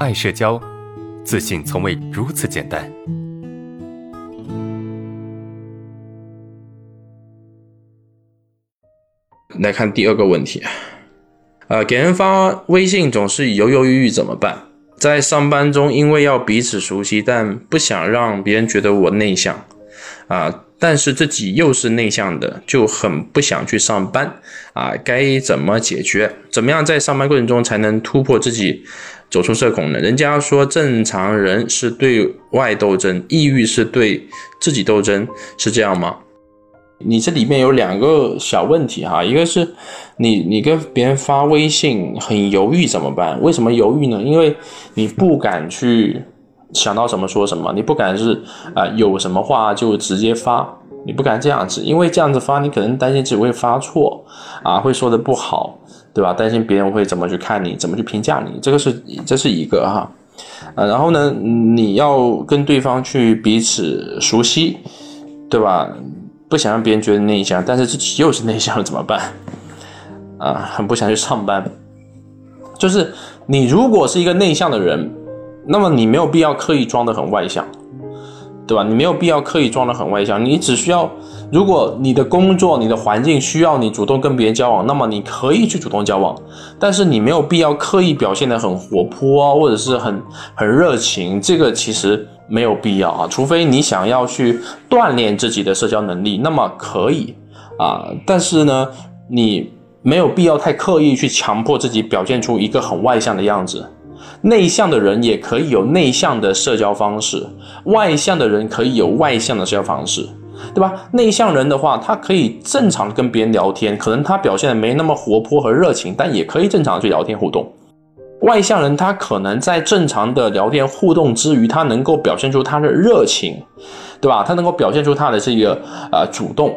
爱社交，自信从未如此简单。来看第二个问题，呃，给人发微信总是犹犹豫豫怎么办？在上班中，因为要彼此熟悉，但不想让别人觉得我内向，啊。但是自己又是内向的，就很不想去上班啊！该怎么解决？怎么样在上班过程中才能突破自己，走出社恐呢？人家说正常人是对外斗争，抑郁是对自己斗争，是这样吗？你这里面有两个小问题哈，一个是你你跟别人发微信很犹豫怎么办？为什么犹豫呢？因为你不敢去。想到什么说什么，你不敢是啊，有什么话就直接发，你不敢这样子，因为这样子发，你可能担心自己会发错啊，会说的不好，对吧？担心别人会怎么去看你，怎么去评价你，这个是这是一个哈，啊，然后呢，你要跟对方去彼此熟悉，对吧？不想让别人觉得内向，但是自己又是内向怎么办？啊，很不想去上班，就是你如果是一个内向的人。那么你没有必要刻意装得很外向，对吧？你没有必要刻意装得很外向，你只需要，如果你的工作、你的环境需要你主动跟别人交往，那么你可以去主动交往，但是你没有必要刻意表现得很活泼或者是很很热情，这个其实没有必要啊。除非你想要去锻炼自己的社交能力，那么可以啊。但是呢，你没有必要太刻意去强迫自己表现出一个很外向的样子。内向的人也可以有内向的社交方式，外向的人可以有外向的社交方式，对吧？内向人的话，他可以正常跟别人聊天，可能他表现的没那么活泼和热情，但也可以正常去聊天互动。外向人他可能在正常的聊天互动之余，他能够表现出他的热情，对吧？他能够表现出他的这个呃主动，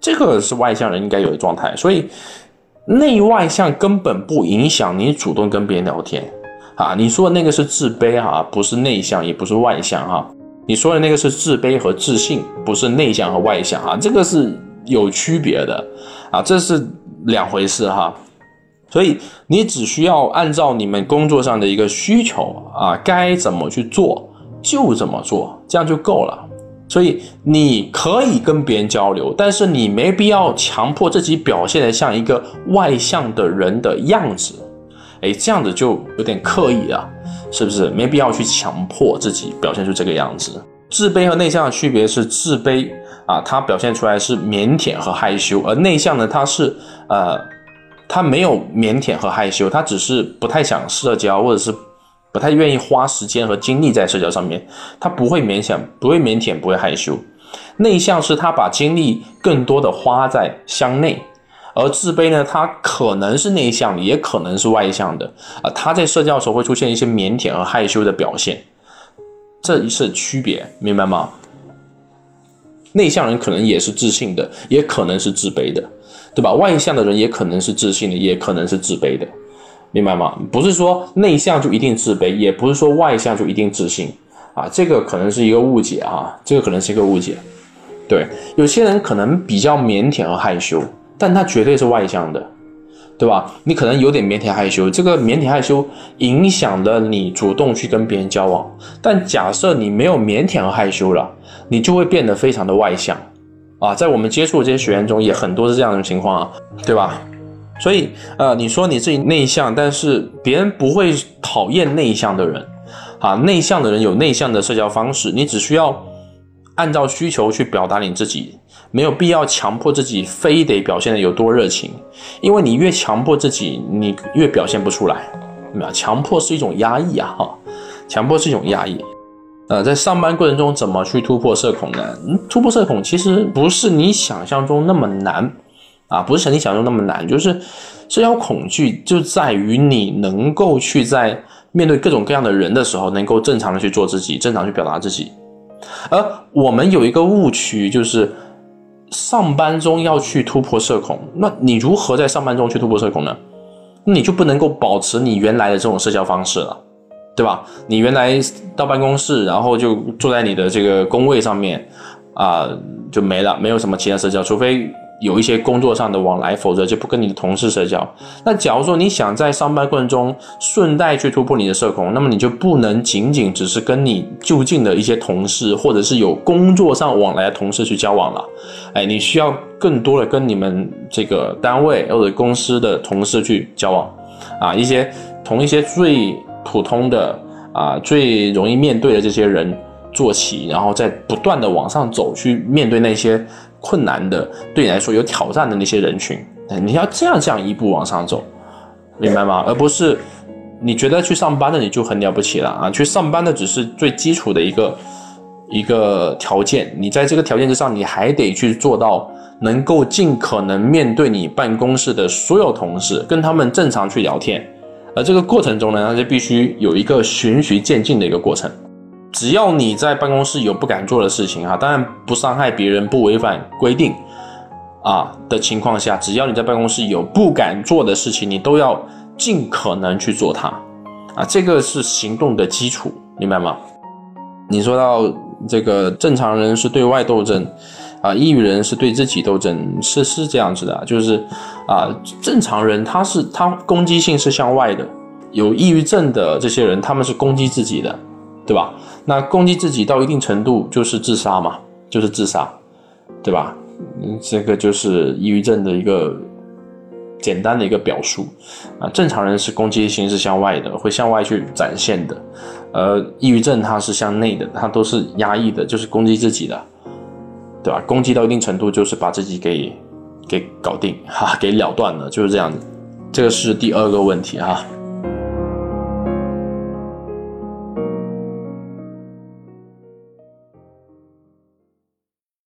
这个是外向人应该有的状态。所以内外向根本不影响你主动跟别人聊天。啊，你说的那个是自卑哈，不是内向，也不是外向哈。你说的那个是自卑和自信，不是内向和外向啊，这个是有区别的啊，这是两回事哈。所以你只需要按照你们工作上的一个需求啊，该怎么去做就怎么做，这样就够了。所以你可以跟别人交流，但是你没必要强迫自己表现的像一个外向的人的样子。哎，这样子就有点刻意啊，是不是？没必要去强迫自己表现出这个样子。自卑和内向的区别是，自卑啊，它表现出来是腼腆和害羞，而内向呢，它是呃，它没有腼腆和害羞，它只是不太想社交，或者是不太愿意花时间和精力在社交上面。它不会勉强，不会腼腆，不会害羞。内向是他把精力更多的花在向内。而自卑呢，他可能是内向，也可能是外向的啊。他在社交的时候会出现一些腼腆和害羞的表现，这一是区别，明白吗？内向人可能也是自信的，也可能是自卑的，对吧？外向的人也可能是自信的，也可能是自卑的，明白吗？不是说内向就一定自卑，也不是说外向就一定自信啊。这个可能是一个误解啊，这个可能是一个误解。对，有些人可能比较腼腆和害羞。但他绝对是外向的，对吧？你可能有点腼腆害羞，这个腼腆害羞影响了你主动去跟别人交往。但假设你没有腼腆和害羞了，你就会变得非常的外向啊！在我们接触这些学员中，也很多是这样的情况啊，对吧？所以，呃，你说你自己内向，但是别人不会讨厌内向的人啊。内向的人有内向的社交方式，你只需要按照需求去表达你自己。没有必要强迫自己非得表现的有多热情，因为你越强迫自己，你越表现不出来。没有，强迫是一种压抑啊！哈，强迫是一种压抑。呃，在上班过程中怎么去突破社恐呢？突破社恐其实不是你想象中那么难啊，不是像你想象中那么难。就是社交恐惧就在于你能够去在面对各种各样的人的时候，能够正常的去做自己，正常去表达自己。而我们有一个误区就是。上班中要去突破社恐，那你如何在上班中去突破社恐呢？你就不能够保持你原来的这种社交方式了，对吧？你原来到办公室，然后就坐在你的这个工位上面，啊，就没了，没有什么其他社交，除非有一些工作上的往来，否则就不跟你的同事社交。那假如说你想在上班过程中顺带去突破你的社恐，那么你就不能仅仅只是跟你就近的一些同事，或者是有工作上往来的同事去交往了。哎，你需要更多的跟你们这个单位或者公司的同事去交往，啊，一些同一些最普通的啊最容易面对的这些人做起，然后再不断的往上走，去面对那些。困难的，对你来说有挑战的那些人群，你要这样这样一步往上走，明白吗？而不是你觉得去上班的你就很了不起了啊？去上班的只是最基础的一个一个条件，你在这个条件之上，你还得去做到能够尽可能面对你办公室的所有同事，跟他们正常去聊天，而这个过程中呢，那就必须有一个循序渐进的一个过程。只要你在办公室有不敢做的事情啊，当然不伤害别人、不违反规定啊的情况下，只要你在办公室有不敢做的事情，你都要尽可能去做它啊，这个是行动的基础，明白吗？你说到这个正常人是对外斗争啊，抑郁人是对自己斗争，是是这样子的，就是啊，正常人他是他攻击性是向外的，有抑郁症的这些人他们是攻击自己的。对吧？那攻击自己到一定程度就是自杀嘛，就是自杀，对吧？嗯，这个就是抑郁症的一个简单的一个表述啊。正常人是攻击性是向外的，会向外去展现的，而抑郁症它是向内的，它都是压抑的，就是攻击自己的，对吧？攻击到一定程度就是把自己给给搞定哈，给了断了，就是这样子。这个是第二个问题哈。